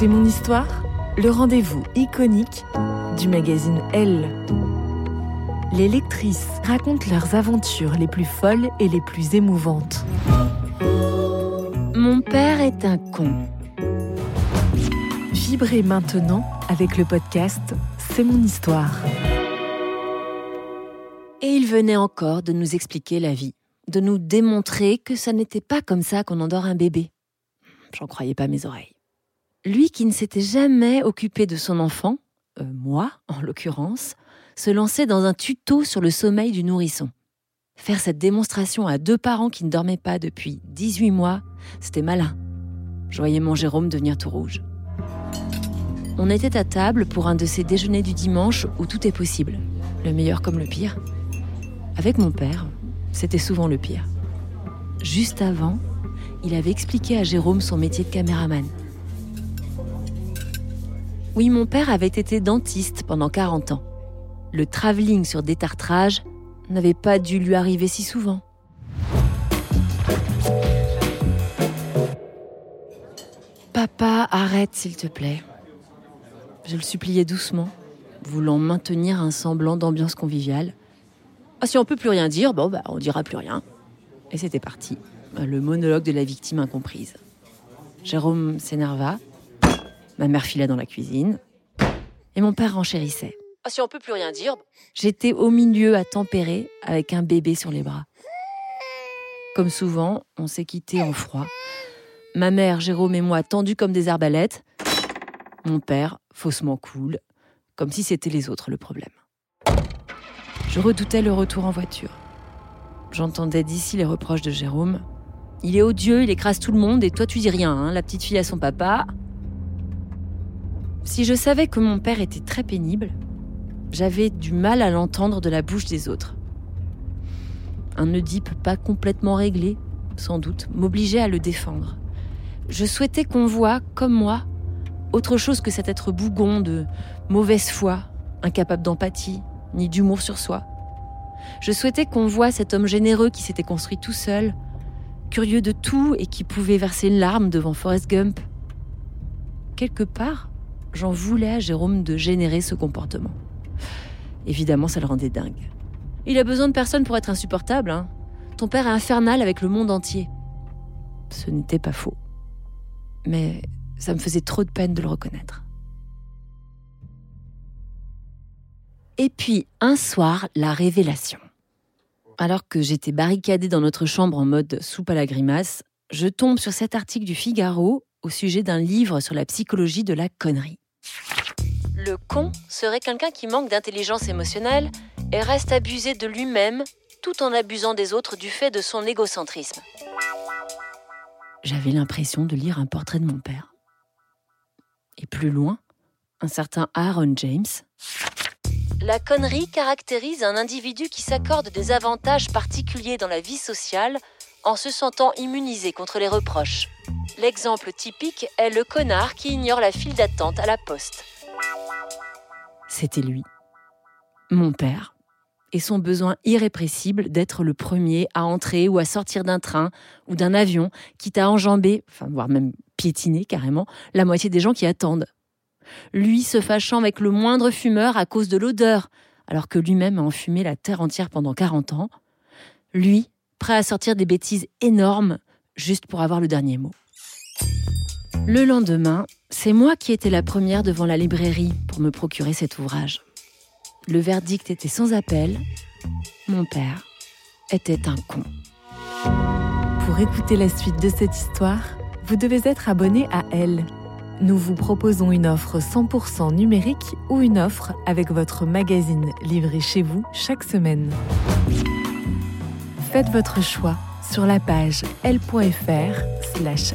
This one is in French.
C'est mon histoire, le rendez-vous iconique du magazine Elle. Les lectrices racontent leurs aventures les plus folles et les plus émouvantes. Mon père est un con. Vibrez maintenant avec le podcast C'est mon histoire. Et il venait encore de nous expliquer la vie, de nous démontrer que ça n'était pas comme ça qu'on endort un bébé. J'en croyais pas mes oreilles. Lui qui ne s'était jamais occupé de son enfant, euh, moi en l'occurrence, se lançait dans un tuto sur le sommeil du nourrisson. Faire cette démonstration à deux parents qui ne dormaient pas depuis 18 mois, c'était malin. Je voyais mon Jérôme devenir tout rouge. On était à table pour un de ces déjeuners du dimanche où tout est possible, le meilleur comme le pire. Avec mon père, c'était souvent le pire. Juste avant, il avait expliqué à Jérôme son métier de caméraman. Oui, mon père avait été dentiste pendant 40 ans. Le travelling sur détartrage n'avait pas dû lui arriver si souvent. Papa, arrête s'il te plaît. Je le suppliais doucement, voulant maintenir un semblant d'ambiance conviviale. Ah, si on peut plus rien dire, bon, bah, on dira plus rien. Et c'était parti, le monologue de la victime incomprise. Jérôme s'énerva, ma mère fila dans la cuisine, et mon père renchérissait. Ah, si on peut plus rien dire, j'étais au milieu à tempérer avec un bébé sur les bras. Comme souvent, on s'est quitté en froid. Ma mère, Jérôme et moi tendus comme des arbalètes. Mon père, faussement cool, comme si c'était les autres le problème. Je redoutais le retour en voiture. J'entendais d'ici les reproches de Jérôme. Il est odieux, il écrase tout le monde et toi tu dis rien, hein, la petite fille à son papa. Si je savais que mon père était très pénible, j'avais du mal à l'entendre de la bouche des autres. Un Oedipe pas complètement réglé, sans doute, m'obligeait à le défendre. Je souhaitais qu'on voie, comme moi, autre chose que cet être bougon de mauvaise foi, incapable d'empathie, ni d'humour sur soi. Je souhaitais qu'on voie cet homme généreux qui s'était construit tout seul, curieux de tout et qui pouvait verser une larme devant Forrest Gump. Quelque part, j'en voulais à Jérôme de générer ce comportement. Évidemment, ça le rendait dingue. Il a besoin de personne pour être insupportable. Hein. Ton père est infernal avec le monde entier. Ce n'était pas faux. Mais ça me faisait trop de peine de le reconnaître. Et puis, un soir, la révélation. Alors que j'étais barricadée dans notre chambre en mode soupe à la grimace, je tombe sur cet article du Figaro au sujet d'un livre sur la psychologie de la connerie. Le con serait quelqu'un qui manque d'intelligence émotionnelle et reste abusé de lui-même tout en abusant des autres du fait de son égocentrisme. J'avais l'impression de lire un portrait de mon père. Et plus loin, un certain Aaron James. La connerie caractérise un individu qui s'accorde des avantages particuliers dans la vie sociale en se sentant immunisé contre les reproches. L'exemple typique est le connard qui ignore la file d'attente à la poste. C'était lui, mon père, et son besoin irrépressible d'être le premier à entrer ou à sortir d'un train ou d'un avion, quitte à enjamber, enfin, voire même piétiner carrément, la moitié des gens qui attendent. Lui se fâchant avec le moindre fumeur à cause de l'odeur, alors que lui-même a enfumé la terre entière pendant 40 ans. Lui, prêt à sortir des bêtises énormes juste pour avoir le dernier mot. Le lendemain, c'est moi qui étais la première devant la librairie pour me procurer cet ouvrage. Le verdict était sans appel. Mon père était un con. Pour écouter la suite de cette histoire, vous devez être abonné à Elle. Nous vous proposons une offre 100% numérique ou une offre avec votre magazine livré chez vous chaque semaine. Faites votre choix sur la page l.fr/slash